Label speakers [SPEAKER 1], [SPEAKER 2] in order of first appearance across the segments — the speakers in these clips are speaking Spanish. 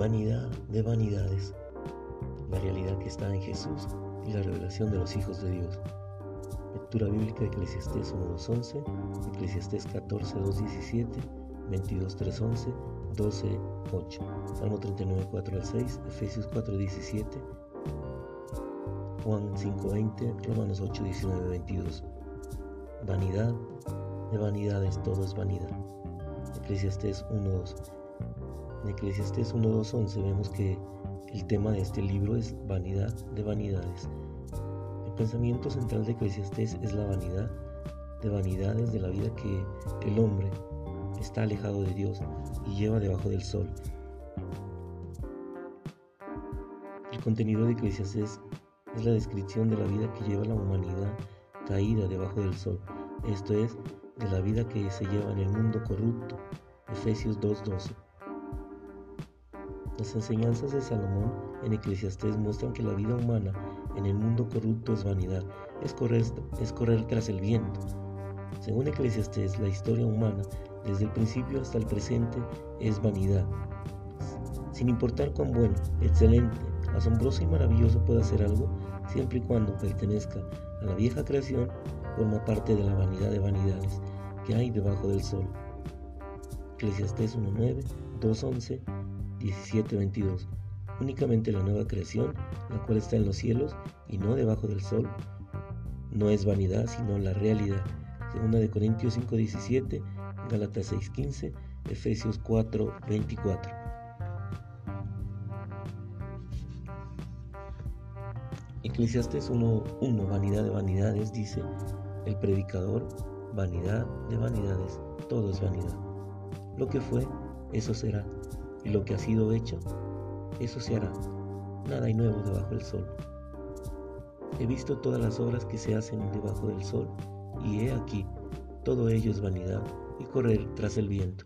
[SPEAKER 1] Vanidad de vanidades. La realidad que está en Jesús y la revelación de los hijos de Dios. Lectura bíblica de Eclesiastés 1.2.11, Eclesiastés 14.2.17, 22.3.11, 12.8, Salmo 39.4 al 6, Efesios 4.17, Juan 5.20, Romanos 8.19, 22. Vanidad de vanidades, todo es vanidad. Eclesiastés 1.2. En Eclesiastés 1.2.11 vemos que el tema de este libro es vanidad de vanidades. El pensamiento central de Eclesiastés es la vanidad de vanidades de la vida que el hombre está alejado de Dios y lleva debajo del sol. El contenido de Eclesiastés es la descripción de la vida que lleva la humanidad caída debajo del sol, esto es, de la vida que se lleva en el mundo corrupto. Efesios 2.12. Las enseñanzas de Salomón en Eclesiastés muestran que la vida humana en el mundo corrupto es vanidad, es correr, es correr tras el viento. Según Eclesiastés, la historia humana, desde el principio hasta el presente, es vanidad. Sin importar cuán bueno, excelente, asombroso y maravilloso pueda ser algo, siempre y cuando pertenezca a la vieja creación, forma parte de la vanidad de vanidades que hay debajo del sol. Eclesiastés 1.9, 2.11 17:22. Únicamente la nueva creación, la cual está en los cielos y no debajo del sol, no es vanidad, sino la realidad. Segunda de Corintios 5:17, Gálatas 6:15, Efesios 4:24. Eclesiastes 1:1, vanidad de vanidades, dice el predicador, vanidad de vanidades, todo es vanidad. Lo que fue, eso será y lo que ha sido hecho, eso se hará. Nada hay nuevo debajo del sol. He visto todas las obras que se hacen debajo del sol, y he aquí, todo ello es vanidad y correr tras el viento.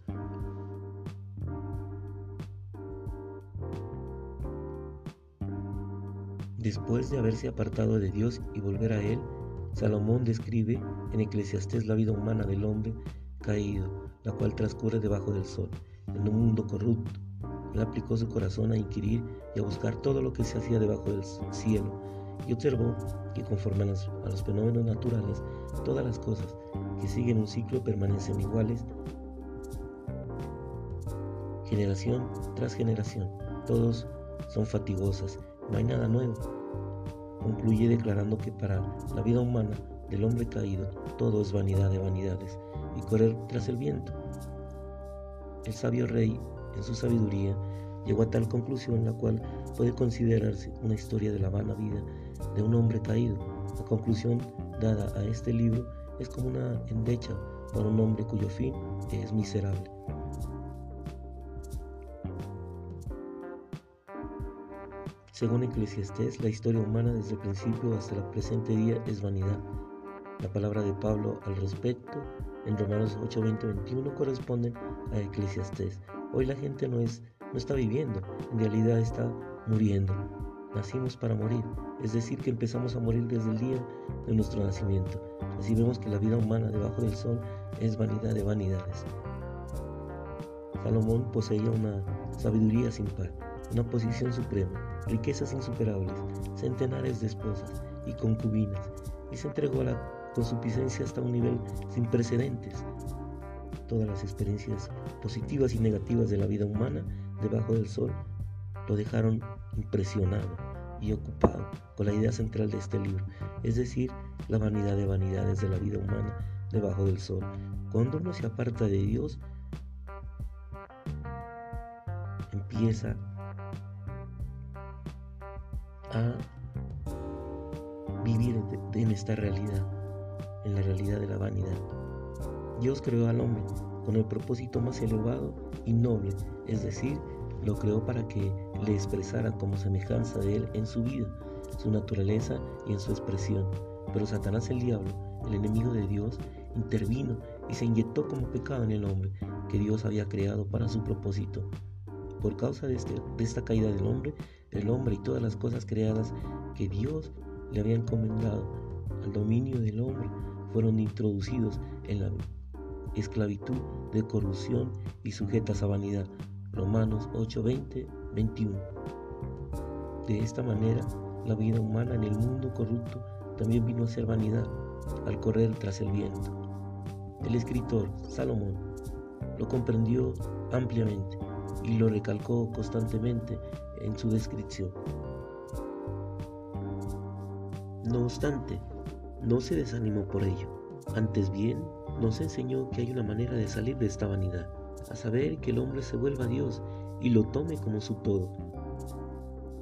[SPEAKER 1] Después de haberse apartado de Dios y volver a Él, Salomón describe en Eclesiastés la vida humana del hombre caído, la cual transcurre debajo del sol, en un mundo corrupto, él aplicó su corazón a inquirir y a buscar todo lo que se hacía debajo del cielo y observó que conforme a los, fenómenos naturales, todas las cosas que siguen un ciclo permanecen iguales generación tras generación. Todos son fatigosas, no hay nada nuevo. Concluye declarando que para la vida humana del hombre caído todo es vanidad de vanidades y correr tras el viento. El sabio rey en su sabiduría, llegó a tal conclusión la cual puede considerarse una historia de la vana vida de un hombre caído. La conclusión dada a este libro es como una endecha para un hombre cuyo fin es miserable. Según Eclesiastés, la historia humana desde el principio hasta el presente día es vanidad. La palabra de Pablo al respecto en Romanos 8, 20, 21 corresponde a Eclesiastés. Hoy la gente no, es, no está viviendo, en realidad está muriendo. Nacimos para morir, es decir, que empezamos a morir desde el día de nuestro nacimiento. Así vemos que la vida humana debajo del sol es vanidad de vanidades. Salomón poseía una sabiduría sin par, una posición suprema, riquezas insuperables, centenares de esposas y concubinas, y se entregó a la consuficiencia hasta un nivel sin precedentes todas las experiencias positivas y negativas de la vida humana debajo del sol lo dejaron impresionado y ocupado con la idea central de este libro, es decir, la vanidad de vanidades de la vida humana debajo del sol. Cuando uno se aparta de Dios, empieza a vivir en esta realidad, realidad de la vanidad. Dios creó al hombre con el propósito más elevado y noble, es decir, lo creó para que le expresara como semejanza de él en su vida, su naturaleza y en su expresión. Pero Satanás el diablo, el enemigo de Dios, intervino y se inyectó como pecado en el hombre que Dios había creado para su propósito. Por causa de, este, de esta caída del hombre, el hombre y todas las cosas creadas que Dios le había encomendado al dominio del hombre fueron introducidos en la esclavitud de corrupción y sujetas a vanidad. Romanos 8:20, 21. De esta manera, la vida humana en el mundo corrupto también vino a ser vanidad al correr tras el viento. El escritor Salomón lo comprendió ampliamente y lo recalcó constantemente en su descripción. No obstante, no se desanimó por ello. Antes bien, nos enseñó que hay una manera de salir de esta vanidad, a saber que el hombre se vuelva a Dios y lo tome como su todo,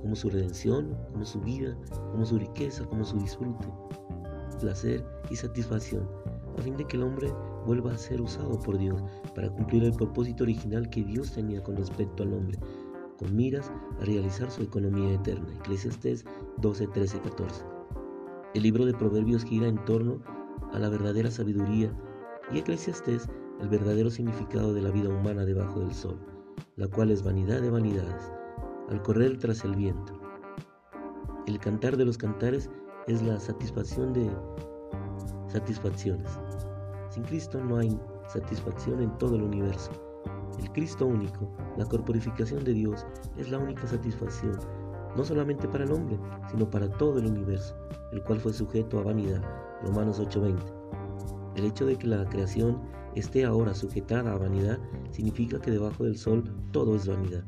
[SPEAKER 1] como su redención, como su vida, como su riqueza, como su disfrute, placer y satisfacción, a fin de que el hombre vuelva a ser usado por Dios para cumplir el propósito original que Dios tenía con respecto al hombre, con miras a realizar su economía eterna. Eclesiastes 12, 13, 14. El libro de Proverbios gira en torno a la verdadera sabiduría y Eclesiastés el verdadero significado de la vida humana debajo del sol, la cual es vanidad de vanidades al correr tras el viento. El cantar de los cantares es la satisfacción de satisfacciones. Sin Cristo no hay satisfacción en todo el universo. El Cristo único, la corporificación de Dios, es la única satisfacción, no solamente para el hombre, sino para todo el universo, el cual fue sujeto a vanidad. Romanos 8:20. El hecho de que la creación esté ahora sujetada a vanidad significa que debajo del sol todo es vanidad.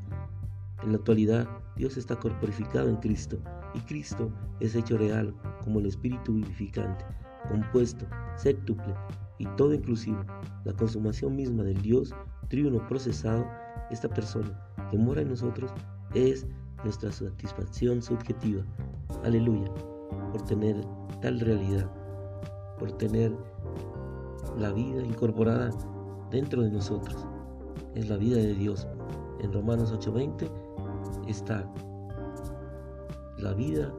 [SPEAKER 1] En la actualidad, Dios está corporificado en Cristo y Cristo es hecho real como el Espíritu vivificante, compuesto, séptuple y todo inclusivo, la consumación misma del Dios triuno procesado, esta persona que mora en nosotros es nuestra satisfacción subjetiva. Aleluya, por tener tal realidad, por tener la vida incorporada dentro de nosotros. Es la vida de Dios. En Romanos 8:20 está la vida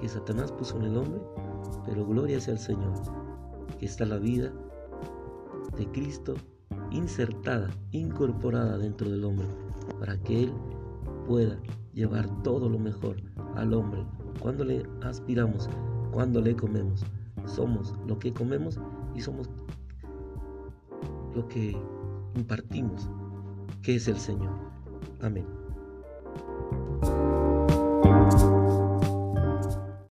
[SPEAKER 1] que Satanás puso en el hombre, pero gloria sea al Señor, que está la vida de Cristo insertada, incorporada dentro del hombre, para que Él pueda llevar todo lo mejor al hombre. Cuando le aspiramos, cuando le comemos, somos lo que comemos y somos lo que impartimos, que es el Señor. Amén.